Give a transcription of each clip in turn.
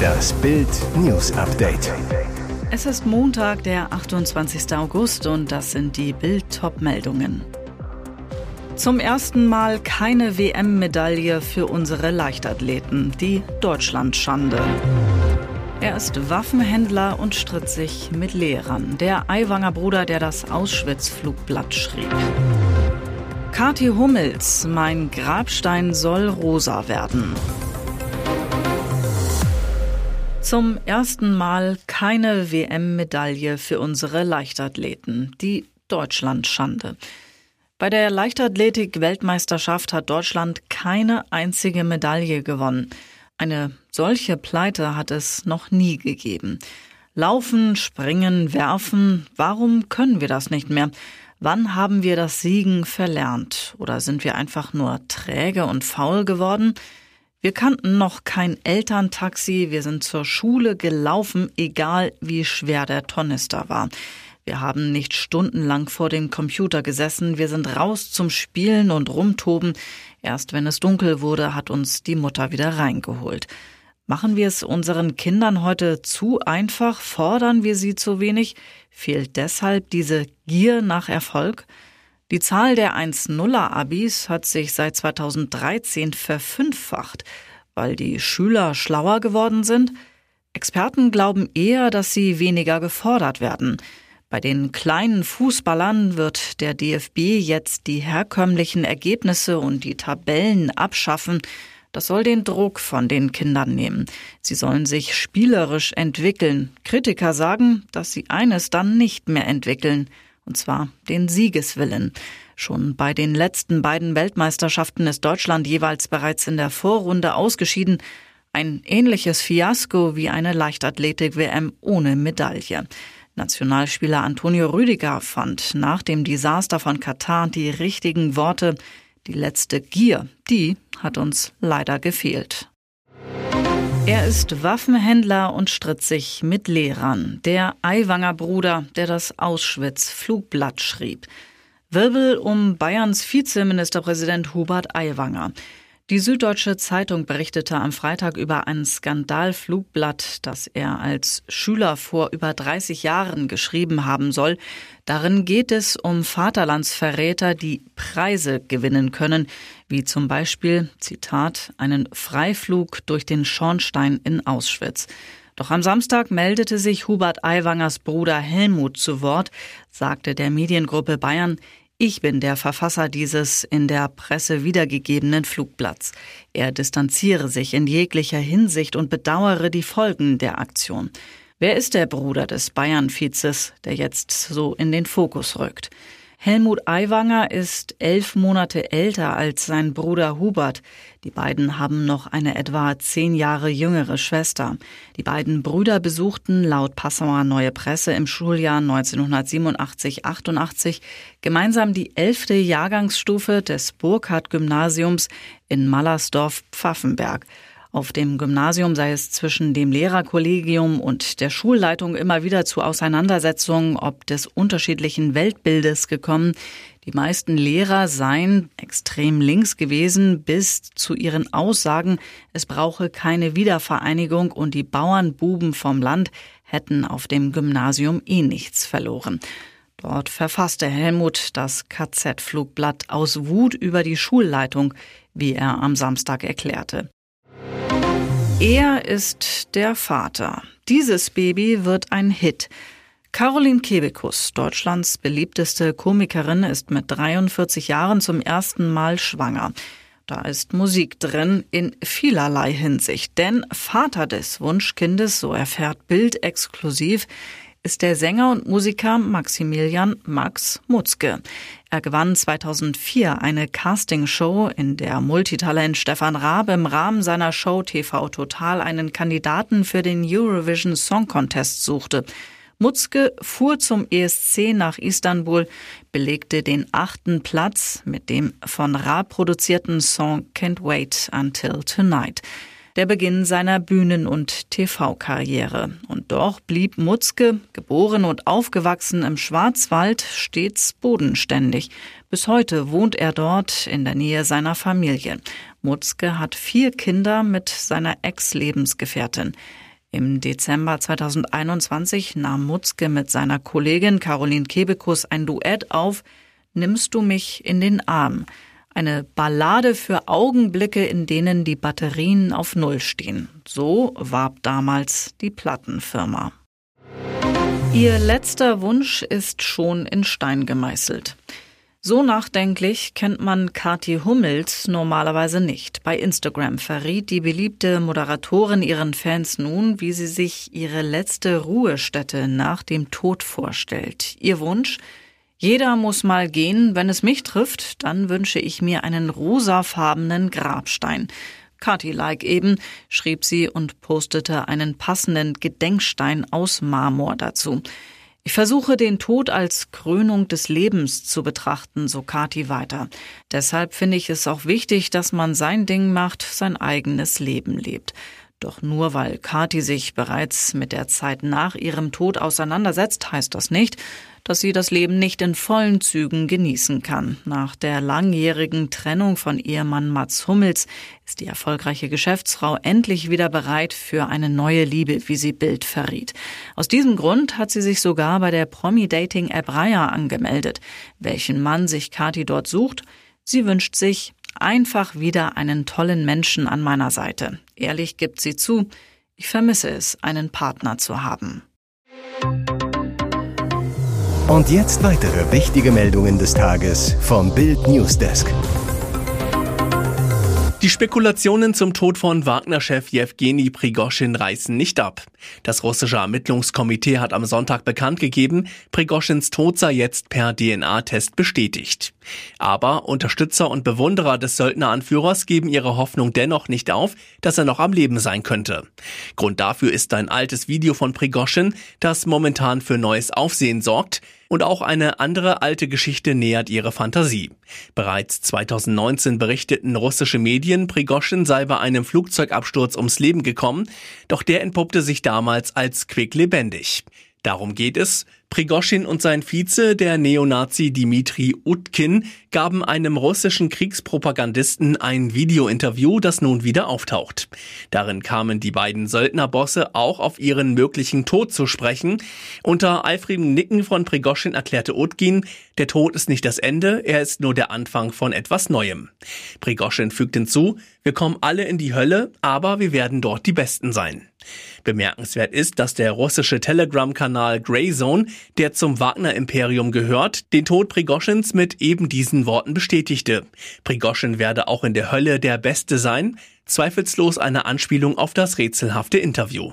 Das Bild News Update. Es ist Montag, der 28. August und das sind die Bild meldungen Zum ersten Mal keine WM-Medaille für unsere Leichtathleten, die Deutschlandschande. Er ist Waffenhändler und stritt sich mit Lehrern. Der Aiwanger Bruder, der das Auschwitz-Flugblatt schrieb. Kati Hummels, mein Grabstein soll rosa werden. Zum ersten Mal keine WM-Medaille für unsere Leichtathleten, die Deutschlandschande. Bei der Leichtathletik-Weltmeisterschaft hat Deutschland keine einzige Medaille gewonnen. Eine solche Pleite hat es noch nie gegeben. Laufen, springen, werfen, warum können wir das nicht mehr? Wann haben wir das Siegen verlernt? Oder sind wir einfach nur träge und faul geworden? Wir kannten noch kein Elterntaxi, wir sind zur Schule gelaufen, egal wie schwer der Tornister war. Wir haben nicht stundenlang vor dem Computer gesessen, wir sind raus zum Spielen und Rumtoben. Erst wenn es dunkel wurde, hat uns die Mutter wieder reingeholt. Machen wir es unseren Kindern heute zu einfach? Fordern wir sie zu wenig? Fehlt deshalb diese Gier nach Erfolg? Die Zahl der 1-0er Abis hat sich seit 2013 verfünffacht, weil die Schüler schlauer geworden sind. Experten glauben eher, dass sie weniger gefordert werden. Bei den kleinen Fußballern wird der DFB jetzt die herkömmlichen Ergebnisse und die Tabellen abschaffen. Das soll den Druck von den Kindern nehmen. Sie sollen sich spielerisch entwickeln. Kritiker sagen, dass sie eines dann nicht mehr entwickeln, und zwar den Siegeswillen. Schon bei den letzten beiden Weltmeisterschaften ist Deutschland jeweils bereits in der Vorrunde ausgeschieden. Ein ähnliches Fiasko wie eine Leichtathletik-WM ohne Medaille. Nationalspieler Antonio Rüdiger fand nach dem Desaster von Katar die richtigen Worte. Die letzte Gier, die hat uns leider gefehlt. Er ist Waffenhändler und stritt sich mit Lehrern. Der Aiwanger Bruder, der das Auschwitz-Flugblatt schrieb. Wirbel um Bayerns Vizeministerpräsident Hubert Aiwanger. Die Süddeutsche Zeitung berichtete am Freitag über ein Skandalflugblatt, das er als Schüler vor über 30 Jahren geschrieben haben soll. Darin geht es um Vaterlandsverräter, die Preise gewinnen können, wie zum Beispiel, Zitat, einen Freiflug durch den Schornstein in Auschwitz. Doch am Samstag meldete sich Hubert Aiwangers Bruder Helmut zu Wort, sagte der Mediengruppe Bayern, ich bin der Verfasser dieses in der Presse wiedergegebenen Flugblatts. Er distanziere sich in jeglicher Hinsicht und bedauere die Folgen der Aktion. Wer ist der Bruder des Bayern-Vizes, der jetzt so in den Fokus rückt? Helmut Aiwanger ist elf Monate älter als sein Bruder Hubert. Die beiden haben noch eine etwa zehn Jahre jüngere Schwester. Die beiden Brüder besuchten laut Passauer Neue Presse im Schuljahr 1987-88 gemeinsam die elfte Jahrgangsstufe des Burkhardt-Gymnasiums in Mallersdorf-Pfaffenberg. Auf dem Gymnasium sei es zwischen dem Lehrerkollegium und der Schulleitung immer wieder zu Auseinandersetzungen ob des unterschiedlichen Weltbildes gekommen. Die meisten Lehrer seien extrem links gewesen bis zu ihren Aussagen, es brauche keine Wiedervereinigung und die Bauernbuben vom Land hätten auf dem Gymnasium eh nichts verloren. Dort verfasste Helmut das KZ-Flugblatt aus Wut über die Schulleitung, wie er am Samstag erklärte. Er ist der Vater. Dieses Baby wird ein Hit. Caroline Kebekus, Deutschlands beliebteste Komikerin, ist mit 43 Jahren zum ersten Mal schwanger. Da ist Musik drin in vielerlei Hinsicht, denn Vater des Wunschkindes, so erfährt Bild exklusiv, ist der Sänger und Musiker Maximilian Max Mutzke. Er gewann 2004 eine Castingshow, in der Multitalent Stefan Raab im Rahmen seiner Show TV Total einen Kandidaten für den Eurovision Song Contest suchte. Mutzke fuhr zum ESC nach Istanbul, belegte den achten Platz mit dem von Raab produzierten Song Can't Wait Until Tonight. Der Beginn seiner Bühnen- und TV-Karriere. Und doch blieb Mutzke, geboren und aufgewachsen im Schwarzwald, stets bodenständig. Bis heute wohnt er dort in der Nähe seiner Familie. Mutzke hat vier Kinder mit seiner Ex-Lebensgefährtin. Im Dezember 2021 nahm Mutzke mit seiner Kollegin Caroline Kebekus ein Duett auf Nimmst du mich in den Arm? Eine Ballade für Augenblicke, in denen die Batterien auf Null stehen. So warb damals die Plattenfirma. Ihr letzter Wunsch ist schon in Stein gemeißelt. So nachdenklich kennt man Kathi Hummels normalerweise nicht. Bei Instagram verriet die beliebte Moderatorin ihren Fans nun, wie sie sich ihre letzte Ruhestätte nach dem Tod vorstellt. Ihr Wunsch? Jeder muss mal gehen. Wenn es mich trifft, dann wünsche ich mir einen rosafarbenen Grabstein. Kathi-like eben, schrieb sie und postete einen passenden Gedenkstein aus Marmor dazu. Ich versuche den Tod als Krönung des Lebens zu betrachten, so Kati weiter. Deshalb finde ich es auch wichtig, dass man sein Ding macht, sein eigenes Leben lebt. Doch nur weil Kati sich bereits mit der Zeit nach ihrem Tod auseinandersetzt, heißt das nicht, dass sie das Leben nicht in vollen Zügen genießen kann. Nach der langjährigen Trennung von Ehemann Mats Hummels ist die erfolgreiche Geschäftsfrau endlich wieder bereit für eine neue Liebe, wie sie Bild verriet. Aus diesem Grund hat sie sich sogar bei der Promi-Dating-App Raya angemeldet. Welchen Mann sich Kati dort sucht? Sie wünscht sich einfach wieder einen tollen Menschen an meiner Seite. Ehrlich gibt sie zu, ich vermisse es, einen Partner zu haben. Und jetzt weitere wichtige Meldungen des Tages vom Bild Newsdesk. Die Spekulationen zum Tod von Wagner-Chef Jewgeni Prigoschin reißen nicht ab. Das russische Ermittlungskomitee hat am Sonntag bekannt gegeben, Prigoschins Tod sei jetzt per DNA-Test bestätigt. Aber Unterstützer und Bewunderer des Söldneranführers geben ihre Hoffnung dennoch nicht auf, dass er noch am Leben sein könnte. Grund dafür ist ein altes Video von Prigoschin, das momentan für neues Aufsehen sorgt, und auch eine andere alte Geschichte nähert ihre Fantasie. Bereits 2019 berichteten russische Medien, Prigoschin sei bei einem Flugzeugabsturz ums Leben gekommen, doch der entpuppte sich damals als quicklebendig. Darum geht es. Prigoschin und sein Vize, der Neonazi Dimitri Utkin, gaben einem russischen Kriegspropagandisten ein Videointerview, das nun wieder auftaucht. Darin kamen die beiden Söldnerbosse auch auf ihren möglichen Tod zu sprechen. Unter eifrigem Nicken von Prigoschin erklärte Utkin, der Tod ist nicht das Ende, er ist nur der Anfang von etwas Neuem. Prigoschin fügt hinzu, wir kommen alle in die Hölle, aber wir werden dort die Besten sein. Bemerkenswert ist, dass der russische Telegram-Kanal Greyzone, der zum Wagner-Imperium gehört, den Tod Prigoschins mit eben diesen Worten bestätigte. Prigoschin werde auch in der Hölle der Beste sein, zweifellos eine Anspielung auf das rätselhafte Interview.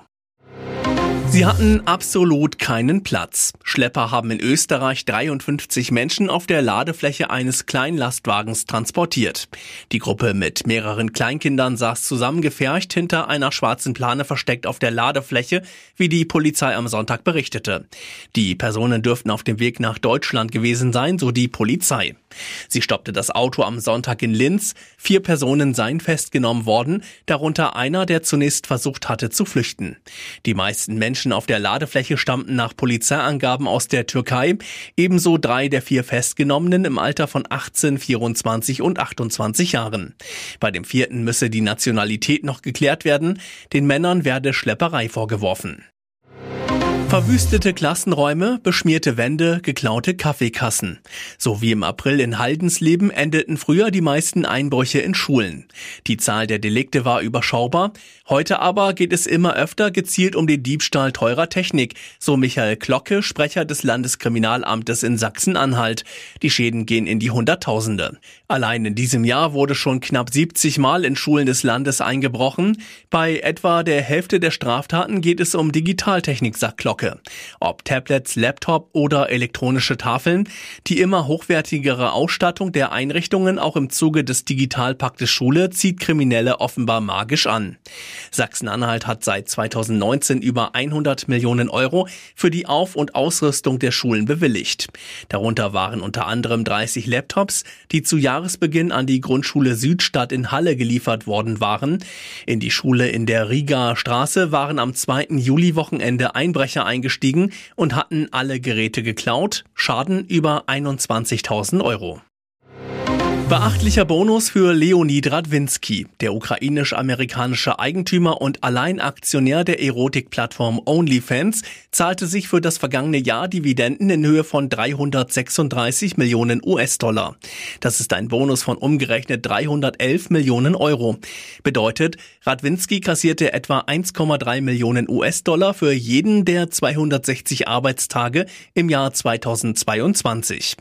Sie hatten absolut keinen Platz. Schlepper haben in Österreich 53 Menschen auf der Ladefläche eines Kleinlastwagens transportiert. Die Gruppe mit mehreren Kleinkindern saß zusammengefercht hinter einer schwarzen Plane versteckt auf der Ladefläche, wie die Polizei am Sonntag berichtete. Die Personen dürften auf dem Weg nach Deutschland gewesen sein, so die Polizei. Sie stoppte das Auto am Sonntag in Linz. Vier Personen seien festgenommen worden, darunter einer, der zunächst versucht hatte zu flüchten. Die meisten Menschen auf der Ladefläche stammten nach Polizeiangaben aus der Türkei, ebenso drei der vier Festgenommenen im Alter von 18, 24 und 28 Jahren. Bei dem vierten müsse die Nationalität noch geklärt werden, den Männern werde Schlepperei vorgeworfen. Verwüstete Klassenräume, beschmierte Wände, geklaute Kaffeekassen. So wie im April in Haldensleben endeten früher die meisten Einbrüche in Schulen. Die Zahl der Delikte war überschaubar. Heute aber geht es immer öfter gezielt um den Diebstahl teurer Technik, so Michael Glocke, Sprecher des Landeskriminalamtes in Sachsen-Anhalt. Die Schäden gehen in die Hunderttausende. Allein in diesem Jahr wurde schon knapp 70 Mal in Schulen des Landes eingebrochen. Bei etwa der Hälfte der Straftaten geht es um Digitaltechnik, sagt Glocke. Glocke. Ob Tablets, Laptop oder elektronische Tafeln, die immer hochwertigere Ausstattung der Einrichtungen auch im Zuge des Digitalpaktes Schule zieht Kriminelle offenbar magisch an. Sachsen-Anhalt hat seit 2019 über 100 Millionen Euro für die Auf- und Ausrüstung der Schulen bewilligt. Darunter waren unter anderem 30 Laptops, die zu Jahresbeginn an die Grundschule Südstadt in Halle geliefert worden waren. In die Schule in der Riga Straße waren am 2. Juli-Wochenende Einbrecher eingestiegen und hatten alle Geräte geklaut. Schaden über 21.000 Euro. Beachtlicher Bonus für Leonid Radwinski, der ukrainisch-amerikanische Eigentümer und Alleinaktionär der Erotikplattform OnlyFans, zahlte sich für das vergangene Jahr Dividenden in Höhe von 336 Millionen US-Dollar. Das ist ein Bonus von umgerechnet 311 Millionen Euro. Bedeutet, Radwinski kassierte etwa 1,3 Millionen US-Dollar für jeden der 260 Arbeitstage im Jahr 2022.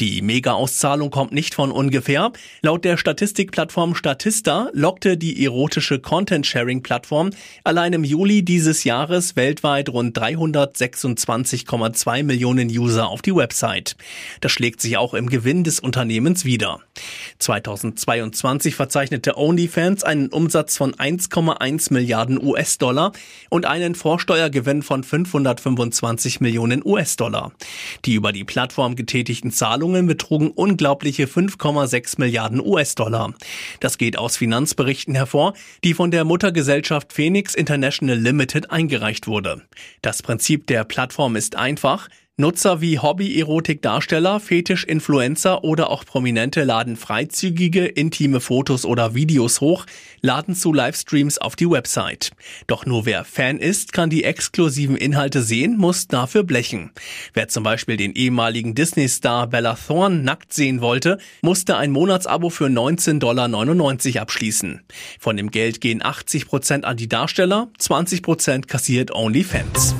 Die Mega-Auszahlung kommt nicht von ungefähr ungefähr. Laut der Statistikplattform Statista lockte die erotische Content-Sharing-Plattform allein im Juli dieses Jahres weltweit rund 326,2 Millionen User auf die Website. Das schlägt sich auch im Gewinn des Unternehmens wieder. 2022 verzeichnete OnlyFans einen Umsatz von 1,1 Milliarden US-Dollar und einen Vorsteuergewinn von 525 Millionen US-Dollar. Die über die Plattform getätigten Zahlungen betrugen unglaubliche 5,6 1,6 Milliarden US-Dollar. Das geht aus Finanzberichten hervor, die von der Muttergesellschaft Phoenix International Limited eingereicht wurde. Das Prinzip der Plattform ist einfach. Nutzer wie Hobby-Erotik-Darsteller, Fetisch-Influencer oder auch Prominente laden freizügige, intime Fotos oder Videos hoch, laden zu Livestreams auf die Website. Doch nur wer Fan ist, kann die exklusiven Inhalte sehen, muss dafür blechen. Wer zum Beispiel den ehemaligen Disney-Star Bella Thorne nackt sehen wollte, musste ein Monatsabo für 19,99 Dollar abschließen. Von dem Geld gehen 80 Prozent an die Darsteller, 20 Prozent kassiert OnlyFans.